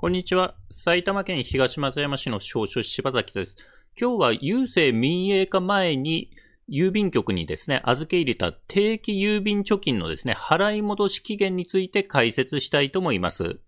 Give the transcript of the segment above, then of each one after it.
こんにちは。埼玉県東松山市の少々柴崎です。今日は郵政民営化前に郵便局にですね、預け入れた定期郵便貯金のですね、払い戻し期限について解説したいと思います。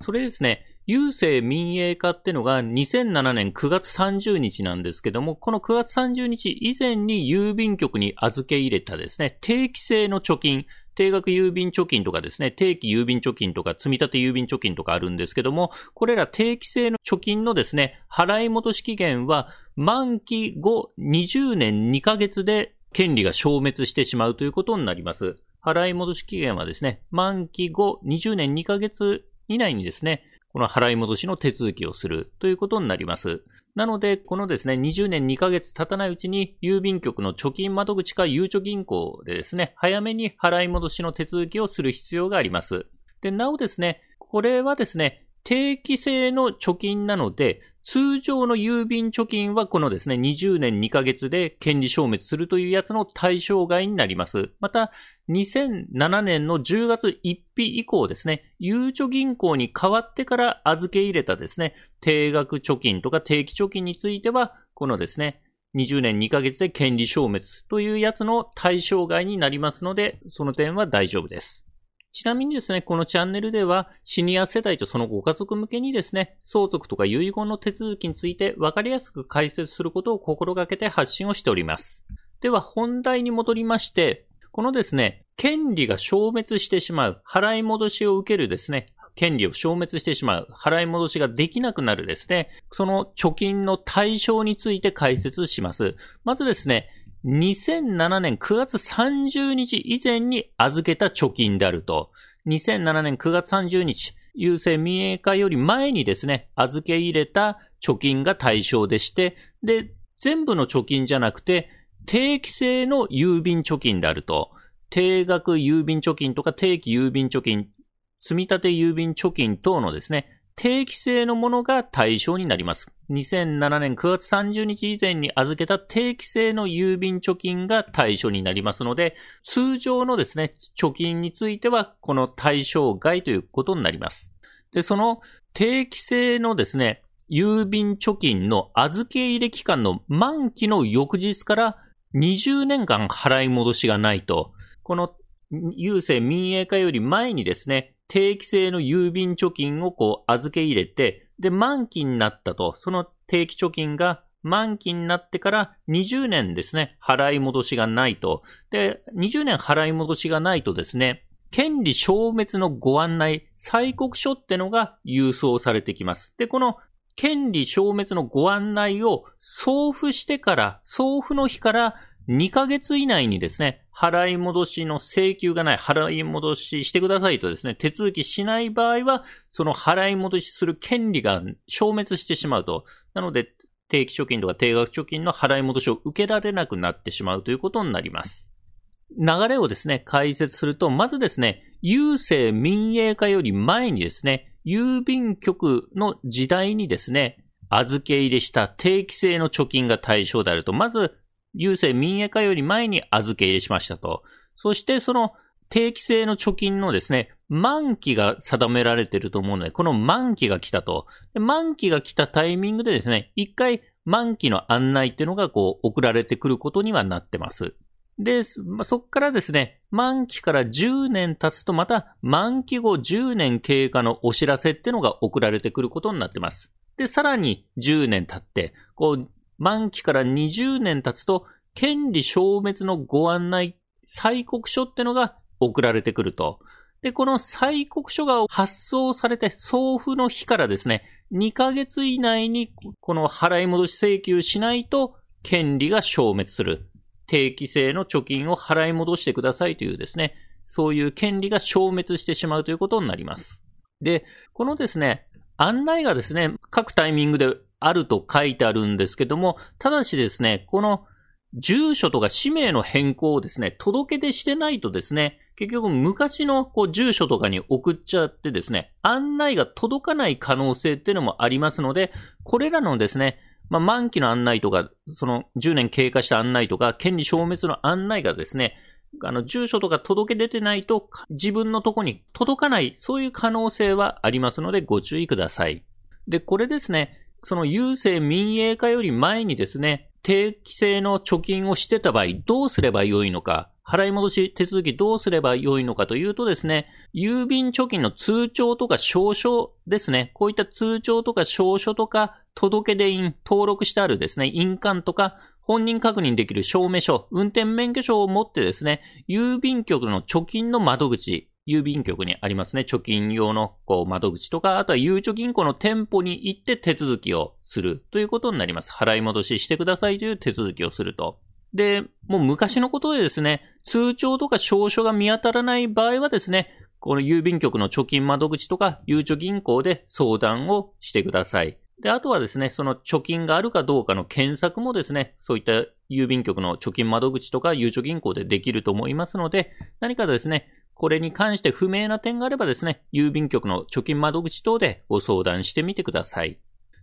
それですね、郵政民営化ってのが2007年9月30日なんですけども、この9月30日以前に郵便局に預け入れたですね、定期性の貯金、定額郵便貯金とかですね、定期郵便貯金とか積立郵便貯金とかあるんですけども、これら定期性の貯金のですね、払い戻し期限は満期後20年2ヶ月で権利が消滅してしまうということになります。払い戻し期限はですね、満期後20年2ヶ月以内にですね、この払い戻しの手続きをするということになります。なので、このですね、20年2ヶ月経たないうちに、郵便局の貯金窓口かゆうちょ銀行でですね、早めに払い戻しの手続きをする必要があります。で、なおですね、これはですね、定期性の貯金なので、通常の郵便貯金はこのですね、20年2ヶ月で権利消滅するというやつの対象外になります。また、2007年の10月1日以降ですね、ゆうちょ銀行に変わってから預け入れたですね、定額貯金とか定期貯金については、このですね、20年2ヶ月で権利消滅というやつの対象外になりますので、その点は大丈夫です。ちなみにですね、このチャンネルでは、シニア世代とそのご家族向けにですね、相続とか遺言の手続きについて分かりやすく解説することを心がけて発信をしております。では、本題に戻りまして、このですね、権利が消滅してしまう、払い戻しを受けるですね、権利を消滅してしまう、払い戻しができなくなるですね、その貯金の対象について解説します。まずですね、2007年9月30日以前に預けた貯金であると、2007年9月30日、郵政民営化より前にですね、預け入れた貯金が対象でして、で、全部の貯金じゃなくて、定期性の郵便貯金であると、定額郵便貯金とか定期郵便貯金、積立郵便貯金等のですね、定期性のものが対象になります。2007年9月30日以前に預けた定期性の郵便貯金が対象になりますので、通常のですね、貯金についてはこの対象外ということになります。で、その定期性のですね、郵便貯金の預け入れ期間の満期の翌日から20年間払い戻しがないと、この郵政民営化より前にですね、定期性の郵便貯金をこう預け入れて、で、満期になったと、その定期貯金が満期になってから20年ですね、払い戻しがないと。で、20年払い戻しがないとですね、権利消滅のご案内、催告書ってのが郵送されてきます。で、この権利消滅のご案内を送付してから、送付の日から2ヶ月以内にですね、払い戻しの請求がない、払い戻ししてくださいとですね、手続きしない場合は、その払い戻しする権利が消滅してしまうと。なので、定期貯金とか定額貯金の払い戻しを受けられなくなってしまうということになります。流れをですね、解説すると、まずですね、郵政民営化より前にですね、郵便局の時代にですね、預け入れした定期性の貯金が対象であると、まず郵政民営化より前に預け入れしましたと。そしてその定期性の貯金のですね、満期が定められていると思うので、この満期が来たと。満期が来たタイミングでですね、一回満期の案内っていうのがこう送られてくることにはなってます。で、そこからですね、満期から10年経つとまた満期後10年経過のお知らせっていうのが送られてくることになってます。で、さらに10年経って、こう、満期から20年経つと、権利消滅のご案内、催告書ってのが送られてくると。で、この催告書が発送されて送付の日からですね、2ヶ月以内にこの払い戻し請求しないと権利が消滅する。定期性の貯金を払い戻してくださいというですね、そういう権利が消滅してしまうということになります。で、このですね、案内がですね、各タイミングであると書いてあるんですけども、ただしですね、この住所とか氏名の変更をですね、届け出してないとですね、結局昔のこう住所とかに送っちゃってですね、案内が届かない可能性っていうのもありますので、これらのですね、まあ、満期の案内とか、その10年経過した案内とか、権利消滅の案内がですね、あの、住所とか届け出てないと自分のとこに届かない、そういう可能性はありますのでご注意ください。で、これですね、その郵政民営化より前にですね、定期性の貯金をしてた場合、どうすればよいのか、払い戻し手続きどうすればよいのかというとですね、郵便貯金の通帳とか証書ですね、こういった通帳とか証書とか届出印、登録してあるですね、印鑑とか本人確認できる証明書、運転免許証を持ってですね、郵便局の貯金の窓口、郵便局にありますね、貯金用のこう窓口とか、あとはゆうちょ銀行の店舗に行って手続きをするということになります。払い戻ししてくださいという手続きをすると。で、もう昔のことでですね、通帳とか証書が見当たらない場合はですね、この郵便局の貯金窓口とか、ゆうちょ銀行で相談をしてください。で、あとはですね、その貯金があるかどうかの検索もですね、そういった郵便局の貯金窓口とか、ゆうちょ銀行でできると思いますので、何かですね、これに関して不明な点があればですね、郵便局の貯金窓口等でご相談してみてください。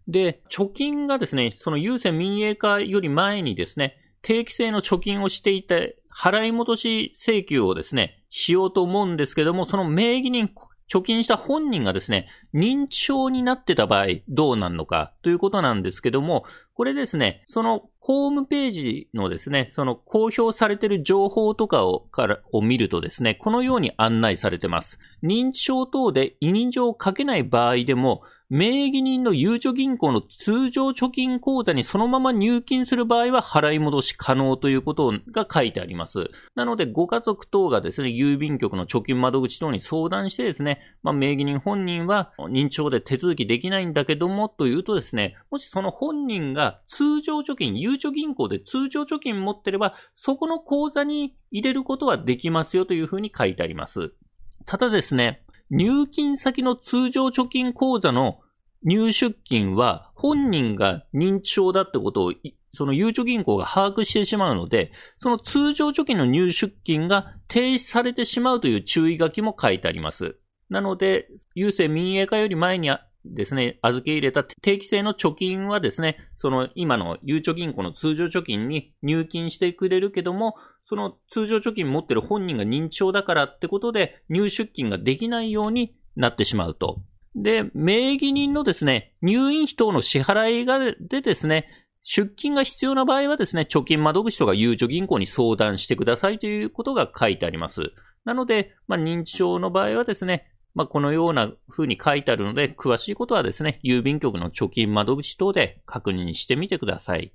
で、貯金がですね、その郵政民営化より前にですね、定期制の貯金をしていて、払い戻し請求をですね、しようと思うんですけども、その名義人、貯金した本人がですね、認知症になってた場合どうなるのかということなんですけども、これですね、そのホームページのですね、その公表されている情報とかをからを見るとですね、このように案内されてます。認知症等で委任状を書けない場合でも、名義人のゆうちょ銀行の通常貯金口座にそのまま入金する場合は払い戻し可能ということが書いてあります。なので、ご家族等がですね、郵便局の貯金窓口等に相談してですね、まあ、名義人本人は認知症で手続きできないんだけどもというとですね、もしその本人が通常貯金、ゆうちょ銀行で通常貯金持ってれば、そこの口座に入れることはできますよというふうに書いてあります。ただですね、入金先の通常貯金口座の入出金は本人が認知症だってことをそのゆうちょ銀行が把握してしまうので、その通常貯金の入出金が停止されてしまうという注意書きも書いてあります。なので、郵政民営化より前にですね、預け入れた定期性の貯金はですね、その今のゆうちょ銀行の通常貯金に入金してくれるけども、その通常貯金持ってる本人が認知症だからってことで入出金ができないようになってしまうと。で、名義人のですね、入院費等の支払いがでですね、出金が必要な場合はですね、貯金窓口とかゆうちょ銀行に相談してくださいということが書いてあります。なので、まあ、認知症の場合はですね、まあ、このような風に書いてあるので、詳しいことはですね、郵便局の貯金窓口等で確認してみてください。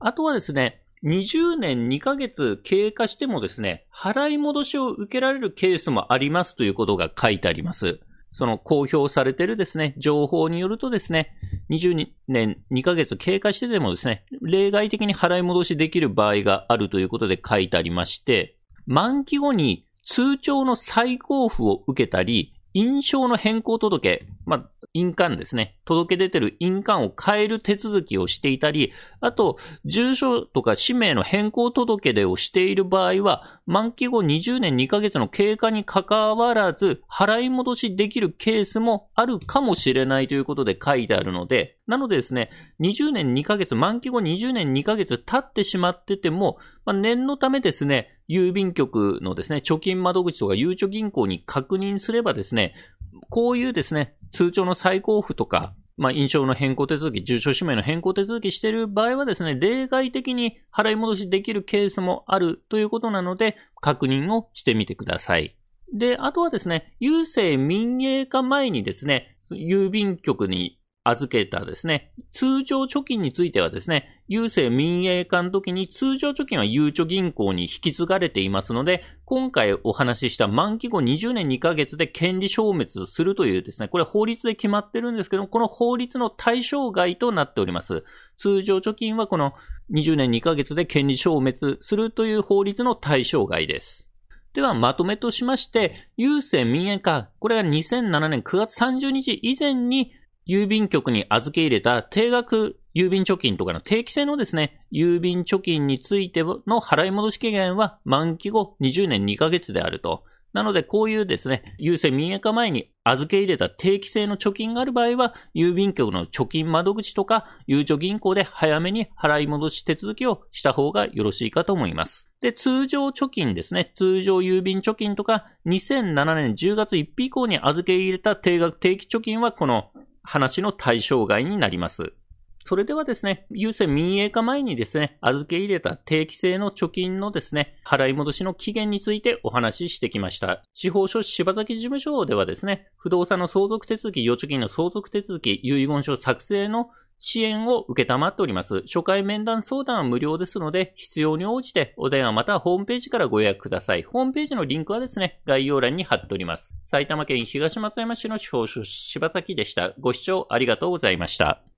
あとはですね、20年2ヶ月経過してもですね、払い戻しを受けられるケースもありますということが書いてあります。その公表されているですね、情報によるとですね、20年2ヶ月経過してでもですね、例外的に払い戻しできる場合があるということで書いてありまして、満期後に通帳の再交付を受けたり、印象の変更届、まあ、印鑑ですね。届け出てる印鑑を変える手続きをしていたり、あと、住所とか氏名の変更届出をしている場合は、満期後20年2ヶ月の経過に関わらず、払い戻しできるケースもあるかもしれないということで書いてあるので、なのでですね、20年2ヶ月、満期後20年2ヶ月経ってしまってても、まあ、念のためですね、郵便局のですね、貯金窓口とかゆうちょ銀行に確認すればですね、こういうですね、通帳の再交付とか、まあ、印象の変更手続き、住所氏名の変更手続きしている場合はですね、例外的に払い戻しできるケースもあるということなので、確認をしてみてください。で、あとはですね、郵政民営化前にですね、郵便局に預けたですね、通常貯金についてはですね、郵政民営化の時に通常貯金はゆうちょ銀行に引き継がれていますので、今回お話しした満期後20年2ヶ月で権利消滅するというですね、これ法律で決まってるんですけども、この法律の対象外となっております。通常貯金はこの20年2ヶ月で権利消滅するという法律の対象外です。では、まとめとしまして、郵政民営化、これが2007年9月30日以前に郵便局に預け入れた定額郵便貯金とかの定期性のですね、郵便貯金についての払い戻し期限は満期後20年2ヶ月であると。なので、こういうですね、郵政民営化前に預け入れた定期性の貯金がある場合は、郵便局の貯金窓口とか、ゆうちょ銀行で早めに払い戻し手続きをした方がよろしいかと思います。で、通常貯金ですね。通常郵便貯金とか、2007年10月1日以降に預け入れた定額定期貯金はこの話の対象外になります。それではですね、郵政民営化前にですね、預け入れた定期性の貯金のですね、払い戻しの期限についてお話ししてきました。司法書士柴崎事務所ではですね、不動産の相続手続き、預貯金の相続手続き、遺言書作成の支援を受けたまっております。初回面談相談は無料ですので、必要に応じてお電話またはホームページからご予約ください。ホームページのリンクはですね、概要欄に貼っております。埼玉県東松山市の司法書士柴崎でした。ご視聴ありがとうございました。